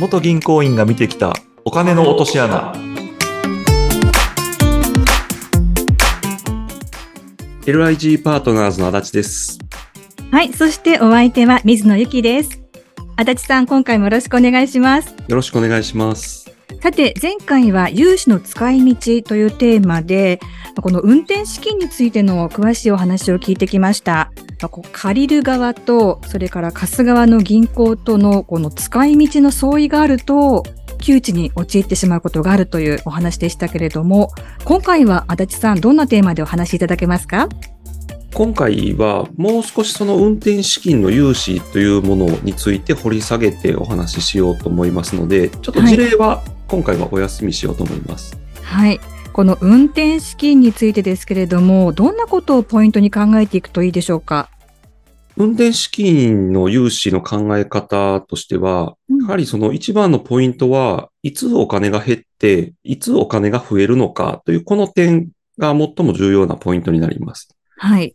元銀行員が見てきたお金の落とし穴 LIG パートナーズの足立です。はい。そしてお相手は水野ゆきです。足立さん、今回もよろしくお願いします。よろしくお願いします。さて、前回は融資の使い道というテーマで、この運転資金についての詳しいお話を聞いてきました。借りる側と、それから貸す側の銀行とのこの使い道の相違があると、窮地に陥ってしまうことがあるというお話でしたけれども、今回は足立さん、どんなテーマでお話しいただけますか？今回はもう少しその運転資金の融資というものについて掘り下げてお話ししようと思いますので、ちょっと事例は今回はお休みしようと思います。はい。この運転資金についてですけれども、どんなことをポイントに考えていくといいでしょうか？運転資金の融資の考え方としては、うんやはりその一番のポイントは、いつお金が減って、いつお金が増えるのかというこの点が最も重要なポイントになります。はい。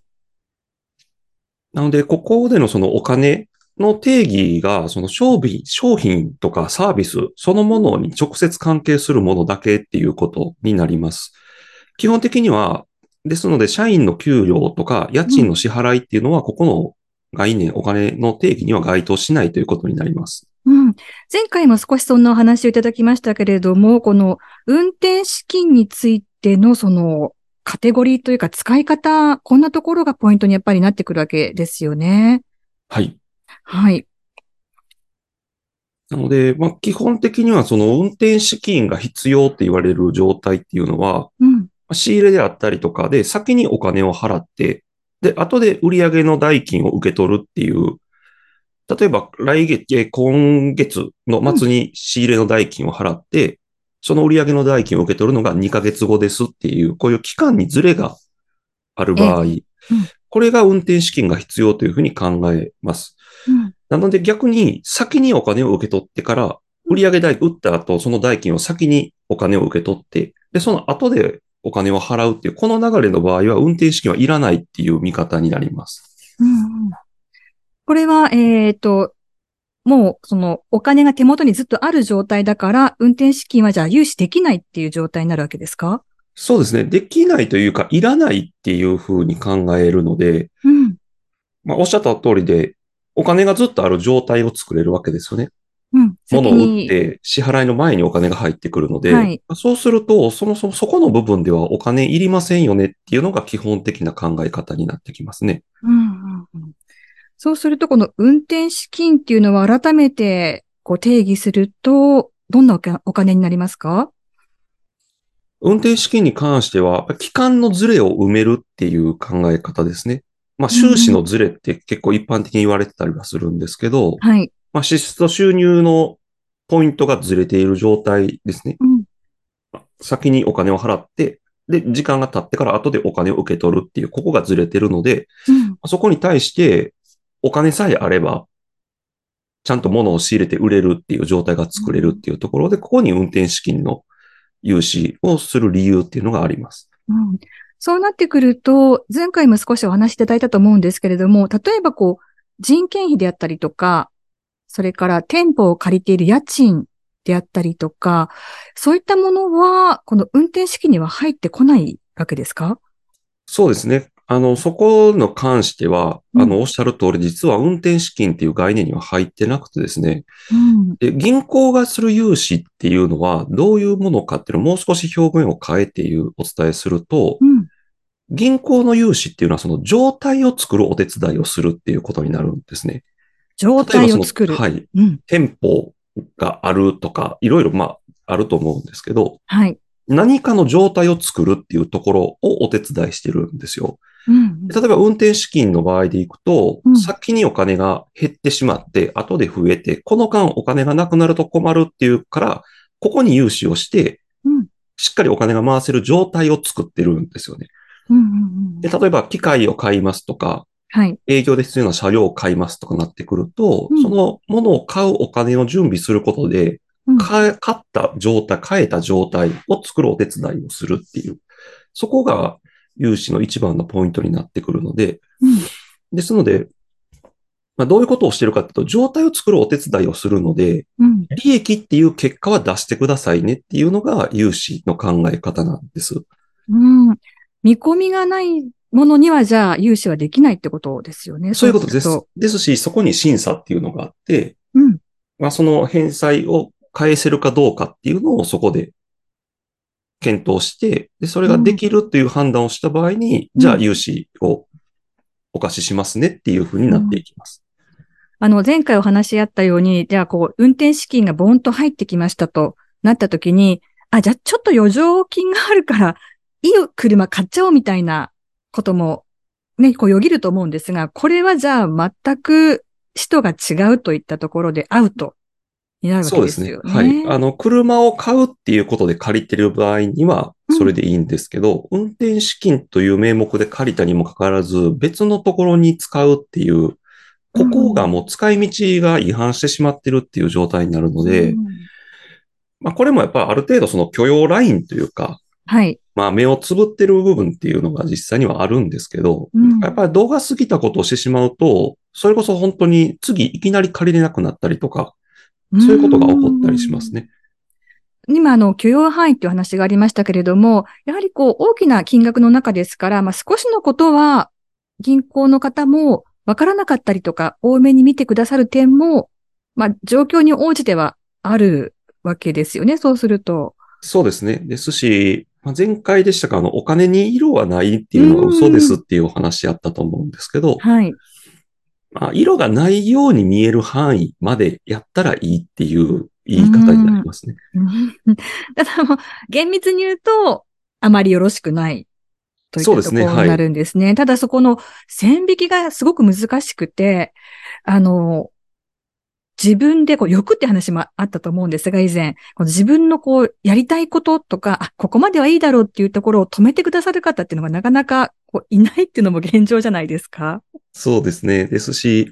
なので、ここでのそのお金の定義が、その商品、商品とかサービスそのものに直接関係するものだけっていうことになります。基本的には、ですので、社員の給料とか家賃の支払いっていうのは、ここの概念、お金の定義には該当しないということになります。うん。前回も少しそんなお話をいただきましたけれども、この運転資金についてのそのカテゴリーというか使い方、こんなところがポイントにやっぱりなってくるわけですよね。はい。はい。なので、まあ、基本的にはその運転資金が必要って言われる状態っていうのは、うん。まあ仕入れであったりとかで、先にお金を払って、で、後で売上の代金を受け取るっていう、例えば来月、え今月の末に仕入れの代金を払って、その売上の代金を受け取るのが2ヶ月後ですっていう、こういう期間にズレがある場合、これが運転資金が必要というふうに考えます。うん。なので逆に先にお金を受け取ってから、売上代、売った後、その代金を先にお金を受け取って、で、その後でお金を払うっていう、この流れの場合は運転資金はいらないっていう見方になります。うんうんこれは、えっ、と、もう、その、お金が手元にずっとある状態だから、運転資金はじゃあ融資できないっていう状態になるわけですか？そうですね。できないというか、いらないっていうふうに考えるので、うん。まあ、おっしゃった通りで、お金がずっとある状態を作れるわけですよね。うん。物を売って支払いの前にお金が入ってくるので、はいそうすると、そもそもそこの部分ではお金いりませんよねっていうのが基本的な考え方になってきますね。うんうんうんそうすると、この運転資金っていうのは改めてこう定義すると、どんなお金になりますか？運転資金に関しては、期間のズレを埋めるっていう考え方ですね。まあ、収支のズレって結構一般的に言われてたりはするんですけど、はい。まあ、支出と収入のポイントがずれている状態ですね。うん。先にお金を払って、で、時間が経ってから後でお金を受け取るっていう、ここがずれてるので、うん。そこに対してお金さえあれば、ちゃんと物を仕入れて売れるっていう状態が作れるっていうところで、ここに運転資金の融資をする理由っていうのがあります。うん。そうなってくると、前回も少しお話しいただいたと思うんですけれども、例えばこう、人件費であったりとか、それから店舗を借りている家賃であったりとか、そういったものは、この運転資金には入ってこないわけですか？そうですね。あの、そこの関しては、うんあの、おっしゃる通り、実は運転資金っていう概念には入ってなくてですね、うん。で銀行がする融資っていうのはどういうものかっていうのをもう少し表現を変えていうお伝えすると、うん。銀行の融資っていうのはその状態を作るお手伝いをするっていうことになるんですね。状態を作る。はい。うん。店舗があるとか、いろいろまああると思うんですけど、はい。何かの状態を作るっていうところをお手伝いしてるんですよ。うん。例えば運転資金の場合でいくと、うん先にお金が減ってしまって、後で増えて、この間お金がなくなると困るっていうから、ここに融資をして、うん。しっかりお金が回せる状態を作ってるんですよね。うんうんうんで、例えば機械を買いますとか、はい。営業で必要な車両を買いますとかなってくると、うんそのものを買うお金を準備することで、うん買った状態、買えた状態を作るお手伝いをするっていう。そこが融資の一番のポイントになってくるので、うんですので、まあ、どういうことをしてるかっていうと、状態を作るお手伝いをするので、うん。利益っていう結果は出してくださいねっていうのが融資の考え方なんです。うん。見込みがないものには、じゃあ、融資はできないってことですよね。そういうことでする。ですし、そこに審査っていうのがあって、うん。まあ、その返済を返せるかどうかっていうのをそこで検討して、で、それができるっていう判断をした場合に、うんじゃあ融資をお貸ししますねっていうふうになっていきます。あの、前回お話し合ったように、じゃあ、こう、運転資金がボンと入ってきましたとなった時に、あ、じゃあ、ちょっと余剰金があるから、いい車買っちゃおうみたいなことも、ね、こう、よぎると思うんですが、これはじゃあ、全く人が違うといったところでアウトになるわけそうですね。ですよね。はい。あの、車を買うっていうことで借りてる場合には、それでいいんですけど、運転資金という名目で借りたにもかかわらず、別のところに使うっていう、ここがもう使い道が違反してしまってるっていう状態になるので、うんまあこれもやっぱりある程度その許容ラインというか、はい。まあ目をつぶってる部分っていうのが実際にはあるんですけど、うんやっぱり動画過ぎたことをしてしまうと、それこそ本当に次いきなり借りれなくなったりとか、そういうことが起こったりしますね。今、あの、許容範囲っていう話がありましたけれども、やはりこう、大きな金額の中ですから、まあ、少しのことは、銀行の方もわからなかったりとか、多めに見てくださる点も、まあ、状況に応じてはあるわけですよね、そうすると。そうですね。ですし、まあ前回でしたか、あの、お金に色はないっていうのは嘘ですっていうお話あったと思うんですけど、はい。まあ、色がないように見える範囲までやったらいいっていう言い方になりますね。うん ただもう、厳密に言うと、あまりよろしくないというですころになるんですね。ただそこの線引きがすごく難しくて、あの、自分でこう欲って話もあったと思うんですが、以前、この自分のこうやりたいこととか、あ、ここまではいいだろうっていうところを止めてくださる方っていうのがなかなかこういないっていうのも現状じゃないですか？そうですね。ですし、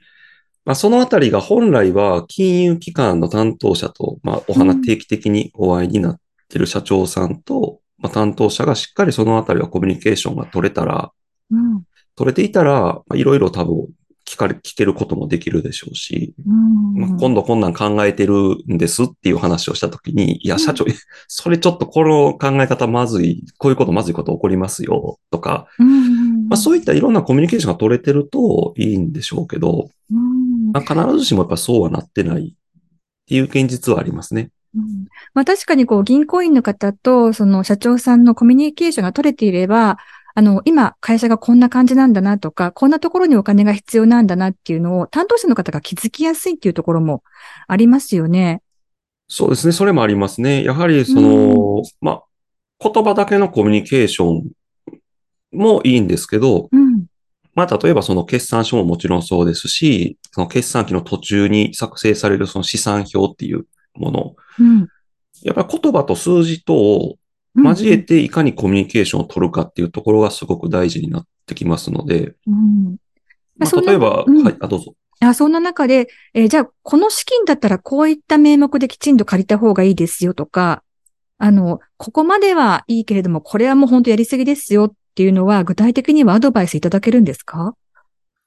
まあ、そのあたりが本来は金融機関の担当者と、まあ、おうん話定期的にお会いになってる社長さんと、まあ、担当者がしっかりそのあたりはコミュニケーションが取れたら、うん。取れていたら、まあいろいろ多分聞かれ、聞けることもできるでしょうし、うん。まあ、今度こんなん考えてるんですっていう話をしたときに、いや、うん。社長、それちょっとこの考え方まずい、こういうことまずいこと起こりますよ、とか、うん。まあ、そういったいろんなコミュニケーションが取れてるといいんでしょうけど、うん。まあ、必ずしもやっぱそうはなってないっていう現実はありますね。うん。まあ確かにこう銀行員の方とその社長さんのコミュニケーションが取れていれば、あの、今会社がこんな感じなんだなとか、こんなところにお金が必要なんだなっていうのを担当者の方が気づきやすいっていうところもありますよね。そうですね。それもありますね。やはりその、まあ、言葉だけのコミュニケーションもいいんですけど、うん。まあ、例えばその決算書ももちろんそうですし、その決算期の途中に作成されるその資産表っていうもの。うん。やっぱり言葉と数字とを交えていかにコミュニケーションを取るかっていうところがすごく大事になってきますので、うん。まあ、例えば、うんはい、あ、どうぞ。あそんな中で、えーじゃあ、この資金だったらこういった名目できちんと借りた方がいいですよとか、あの、ここまではいいけれども、これはもう本当やりすぎですよっていうのは、具体的にはアドバイスいただけるんですか？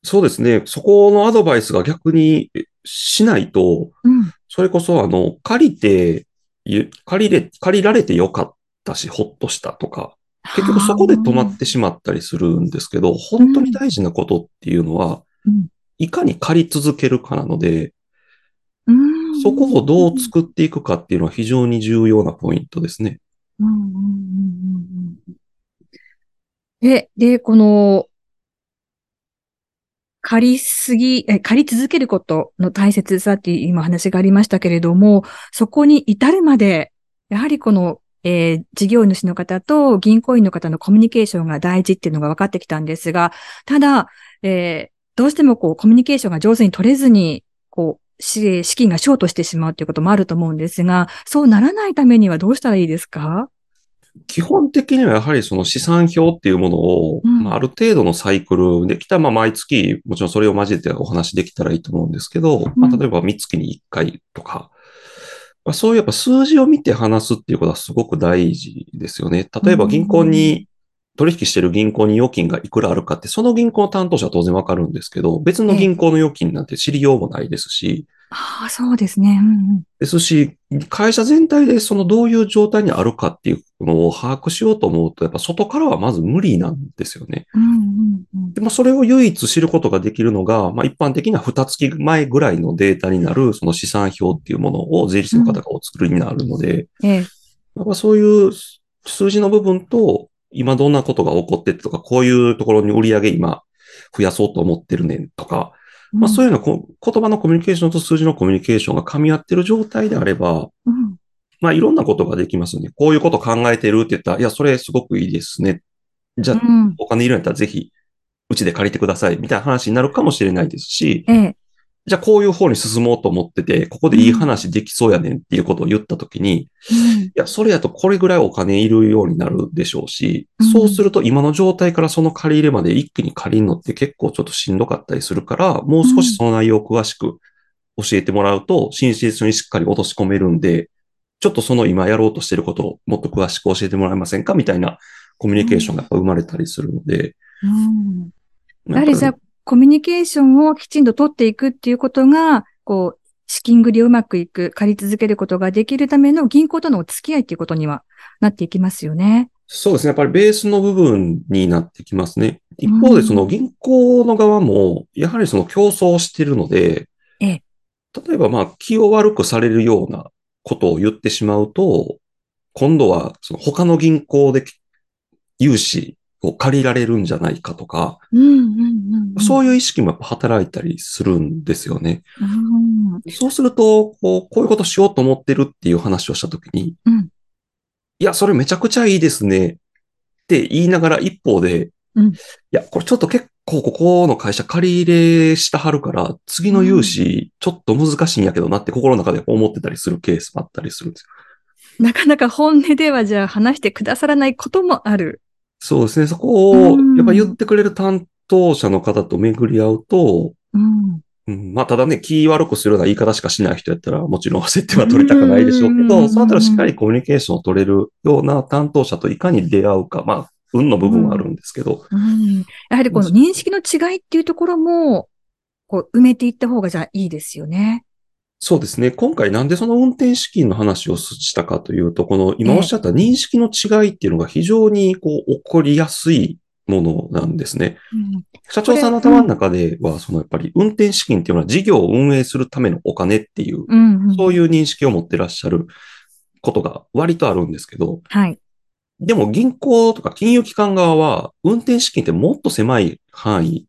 そうですね。そこのアドバイスが逆にしないと、うん。それこそ、あの、借りて、ゆ借りれ、借りられてよかったし、ほっとしたとか、結局そこで止まってしまったりするんですけど、本当に大事なことっていうのは、うん。いかに借り続けるかなので、うん。そこをどう作っていくかっていうのは非常に重要なポイントですね。うんうんうんうんうんで、で、この、借りすぎ、え借り続けることの大切さっていう今話がありましたけれども、そこに至るまで、やはりこの、えー事業主の方と銀行員の方のコミュニケーションが大事っていうのが分かってきたんですが、ただ、えーどうしてもこうコミュニケーションが上手に取れずに、こう、し資金がショートしてしまうということもあると思うんですが、そうならないためにはどうしたらいいですか？基本的にはやはりその資産表っていうものを、うん。まあ、ある程度のサイクルできたら、まあ、毎月、もちろんそれを交えてお話できたらいいと思うんですけど、まあ、例えば3月に1回とか、まあ、そういうやっぱ数字を見て話すっていうことはすごく大事ですよね。例えば銀行に取引してる銀行に預金がいくらあるかって、その銀行の担当者は当然わかるんですけど、別の銀行の預金なんて知りようもないですし、ああ、そうですね。うんうん。ですし、会社全体でそのどういう状態にあるかっていうのを把握しようと思うと、やっぱ外からはまず無理なんですよね。うんうんうん。でもそれを唯一知ることができるのが、まあ一般的な二月前ぐらいのデータになる、その資産表っていうものを税理士の方がお作りになるので、ええ。やっぱそういう数字の部分と、今どんなことが起こっててとか、こういうところに売り上げ今増やそうと思ってるねんとか、まあそういうのこ言葉のコミュニケーションと数字のコミュニケーションが噛み合ってる状態であれば、うん。まあいろんなことができますね。こういうこと考えてるって言ったら、いや、それすごくいいですね。じゃあ、うん。お金いるんやったらぜひ、うちで借りてくださいみたいな話になるかもしれないですし、ええ。じゃあこういう方に進もうと思ってて、ここでいい話できそうやねんっていうことを言ったときに、うんいや、それやとこれぐらいお金いるようになるでしょうし、うんそうすると今の状態からその借り入れまで一気に借りるのって結構ちょっとしんどかったりするから、もう少しその内容を詳しく教えてもらうと、申請書にしっかり落とし込めるんで、ちょっとその今やろうとしてることをもっと詳しく教えてもらえませんか？みたいなコミュニケーションが生まれたりするので。うん。やはりじゃあ、コミュニケーションをきちんと取っていくっていうことが、こう、資金繰りをうまくいく、借り続けることができるための銀行とのお付き合いっていうことにはなっていきますよね。そうですね。やっぱりベースの部分になってきますね。一方でその銀行の側も、やはりその競争をしているので、ええ例えばまあ気を悪くされるようなことを言ってしまうと、今度はその他の銀行で融資を借りられるんじゃないかとか。そういう意識もやっぱ働いたりするんですよね。うん。そうすると、こう、こういうことしようと思ってるっていう話をしたときに、うんいや、それめちゃくちゃいいですねって言いながら一方で、うんいや、これちょっと結構ここの会社借り入れしたはるから、次の融資ちょっと難しいんやけどなって心の中で思ってたりするケースもあったりするんですよ。なかなか本音ではじゃあ話してくださらないこともある。そうですね。そこをうん、やっぱ言ってくれる担当者の方と巡り合うと、うん。うん、まあ、ただね、気悪くするような言い方しかしない人やったら、もちろん焦っては取りたくないでしょうけうんど、そのあたりしっかりコミュニケーションを取れるような担当者といかに出会うか、まあ、運の部分はあるんですけど、うん。やはりこの認識の違いっていうところも、こう埋めていった方がじゃあいいですよね。そうですね。今回なんでその運転資金の話をしたかというと、この今おっしゃった認識の違いっていうのが非常にこう起こりやすいものなんですね。うん。社長さんの頭の中では、そのやっぱり運転資金っていうのは事業を運営するためのお金っていう、うん、うん。そういう認識を持ってらっしゃることが割とあるんですけど、はい。でも銀行とか金融機関側は運転資金ってもっと狭い範囲、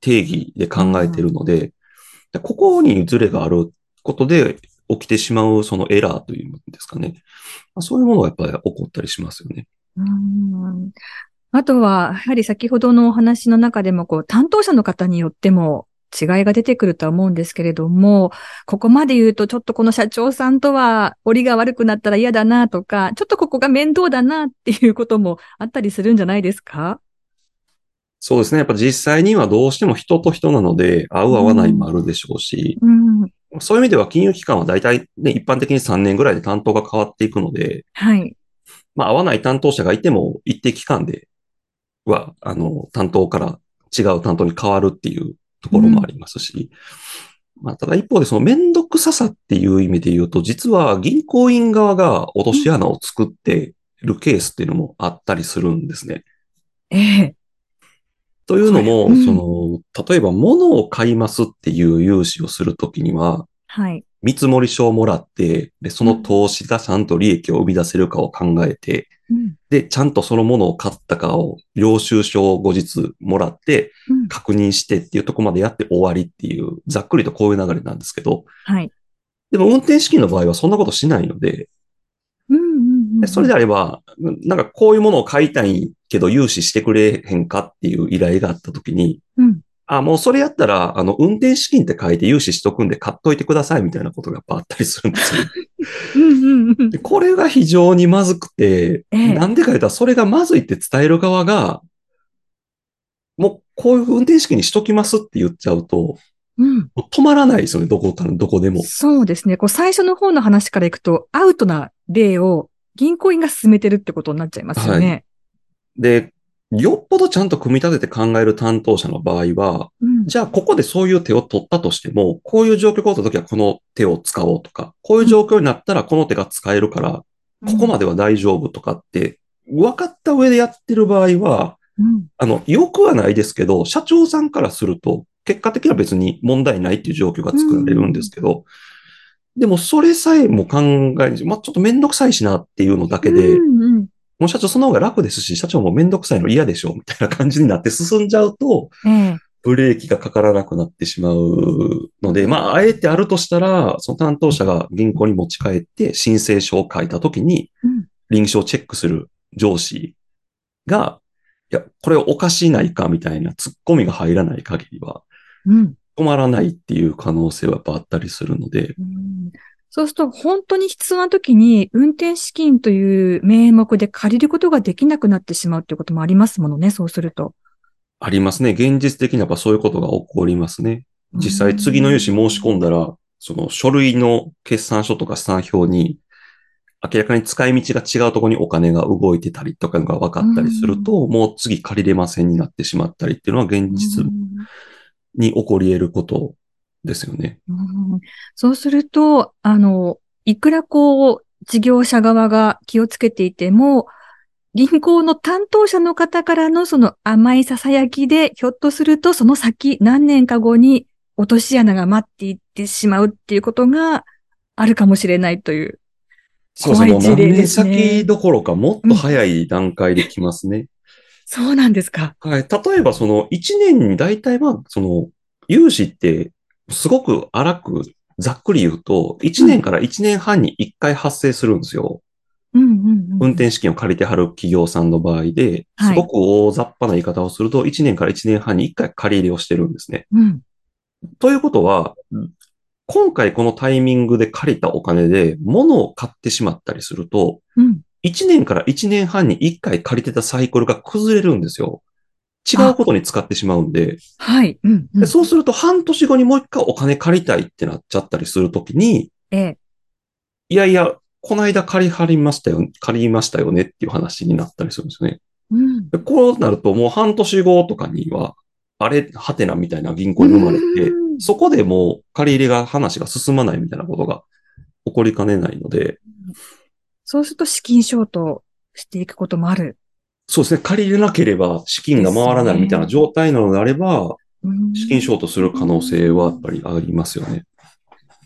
定義で考えているので、でここにズレがあることで起きてしまうそのエラーというんですかね。まあそういうものがやっぱり起こったりしますよね。うんあとは、やはり先ほどのお話の中でも、こう、担当者の方によっても違いが出てくるとは思うんですけれども、ここまで言うと、ちょっとこの社長さんとは、折りが悪くなったら嫌だなとか、ちょっとここが面倒だなっていうこともあったりするんじゃないですか？そうですね。やっぱ実際にはどうしても人と人なので、合う合わないもあるでしょうし、うん。そういう意味では金融機関は大体ね、一般的に3年ぐらいで担当が変わっていくので、はい。まあ合わない担当者がいても一定期間では、あの、担当から違う担当に変わるっていうところもありますし、まあただ一方でそのめんどくささっていう意味で言うと、実は銀行員側が落とし穴を作ってるケースっていうのもあったりするんですね。ええ。というのも、うんその、例えば物を買いますっていう融資をするときには、はい。見積書をもらって、で、その投資がちゃんと利益を生み出せるかを考えて、うん。で、ちゃんとそのものを買ったかを、領収書を後日もらって、うん確認してっていうところまでやって終わりっていう、ざっくりとこういう流れなんですけど、はい。でも運転資金の場合はそんなことしないので。でそれであれば、なんかこういうものを買いたいけど融資してくれへんかっていう依頼があったときに、うん。あ、もうそれやったら、あの、運転資金って書いて融資しとくんで買っといてくださいみたいなことがやっぱあったりするんですよ。これが非常にまずくて、ええなんでか言ったらそれがまずいって伝える側が、もうこういう運転資金にしときますって言っちゃうと、うん。止まらないですよね、どこか、どこでも。そうですね。こう最初の方の話からいくと、アウトな例を銀行員が進めてるってことになっちゃいますよね。で、よっぽどちゃんと組み立てて考える担当者の場合は、うん。じゃあここでそういう手を取ったとしても、こういう状況が起こった時はこの手を使おうとか、こういう状況になったらこの手が使えるから、ここまでは大丈夫とかって、分かった上でやってる場合は、うん。あの、良くはないですけど、社長さんからすると、結果的には別に問題ないっていう状況が作られるんですけど、でもそれさえも考え、まあ、ちょっとめんどくさいしなっていうのだけで、うんうんもう社長その方が楽ですし、社長もめんどくさいの嫌でしょみたいな感じになって進んじゃうと、ええ。ブレーキがかからなくなってしまうので、まあ、あえてあるとしたら、その担当者が銀行に持ち帰って申請書を書いたときにうん、臨床チェックする上司が、いや、これおかしいないかみたいな突っ込みが入らない限りは、うん。止まらないっていう可能性はやっぱあったりするので、うんそうすると、本当に必要な時に、運転資金という名目で借りることができなくなってしまうということもありますものね、そうすると。ありますね。現実的にやっぱそういうことが起こりますね。実際次の融資申し込んだら、その書類の決算書とか資産表に、明らかに使い道が違うところにお金が動いてたりとかが分かったりすると、もう次借りれませんになってしまったりっていうのは現実うんに起こり得ることですよね。うんそうすると、あの、いくらこう、事業者側が気をつけていても、銀行の担当者の方からのその甘い囁きで、ひょっとするとその先何年か後に落とし穴が待っていってしまうっていうことがあるかもしれないという。そうですね。何年先どころかもっと早い段階で来ますね。そうなんですか。はい。例えばその1年に大体まあ、その、融資ってすごく荒くざっくり言うと、1年から1年半に1回発生するんですよ。うんうんうん。運転資金を借りてはる企業さんの場合で、はいすごく大雑把な言い方をすると、1年から1年半に1回借り入れをしてるんですね。うん。ということは、今回このタイミングで借りたお金で物を買ってしまったりすると、うん。1年から1年半に1回借りてたサイクルが崩れるんですよ。違うことに使ってしまうんで、はい。うん、うん。でそうすると半年後にもう一回お金借りたいってなっちゃったりするときに、ええ。いやいや、この間借りはりましたよ、借りましたよねっていう話になったりするんですよね。うん。でこうなるともう半年後とかには、あれ、はてなみたいな銀行に生まれてうん、そこでもう借り入れが話が進まないみたいなことが起こりかねないので、そうすると資金ショートしていくこともある。そうですね、借りれなければ資金が回らないみたいな状態なのであれば、うん資金ショートする可能性はやっぱりありますよね。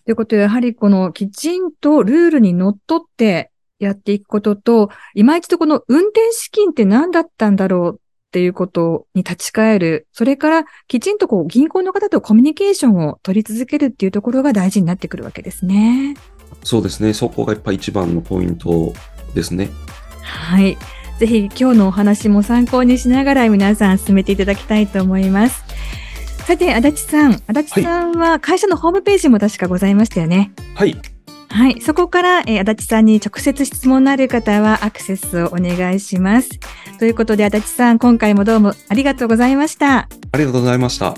ということで、やはりこのきちんとルールにのっとってやっていくことと、今一度この運転資金って何だったんだろうっていうことに立ち返る。それからきちんとこう銀行の方とコミュニケーションを取り続けるっていうところが大事になってくるわけですね。そうですね、そこがやっぱ一番のポイントですね。はい。ぜひ今日のお話も参考にしながら皆さん進めていただきたいと思います。さて、足立さん。足立さんは会社のホームページも確かございましたよね。はい。はい。そこから、えー足立さんに直接質問のある方はアクセスをお願いします。ということで、足立さん、今回もどうもありがとうございました。ありがとうございました。